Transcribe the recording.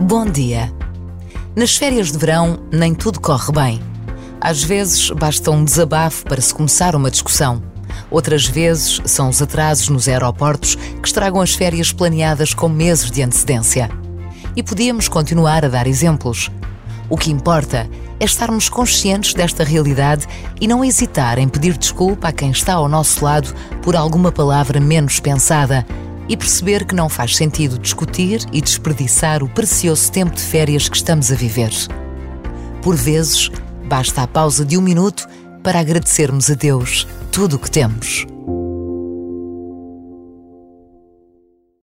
Bom dia. Nas férias de verão, nem tudo corre bem. Às vezes, basta um desabafo para se começar uma discussão. Outras vezes, são os atrasos nos aeroportos que estragam as férias planeadas com meses de antecedência. E podíamos continuar a dar exemplos. O que importa é estarmos conscientes desta realidade e não hesitar em pedir desculpa a quem está ao nosso lado por alguma palavra menos pensada e perceber que não faz sentido discutir e desperdiçar o precioso tempo de férias que estamos a viver. Por vezes, basta a pausa de um minuto para agradecermos a Deus tudo o que temos.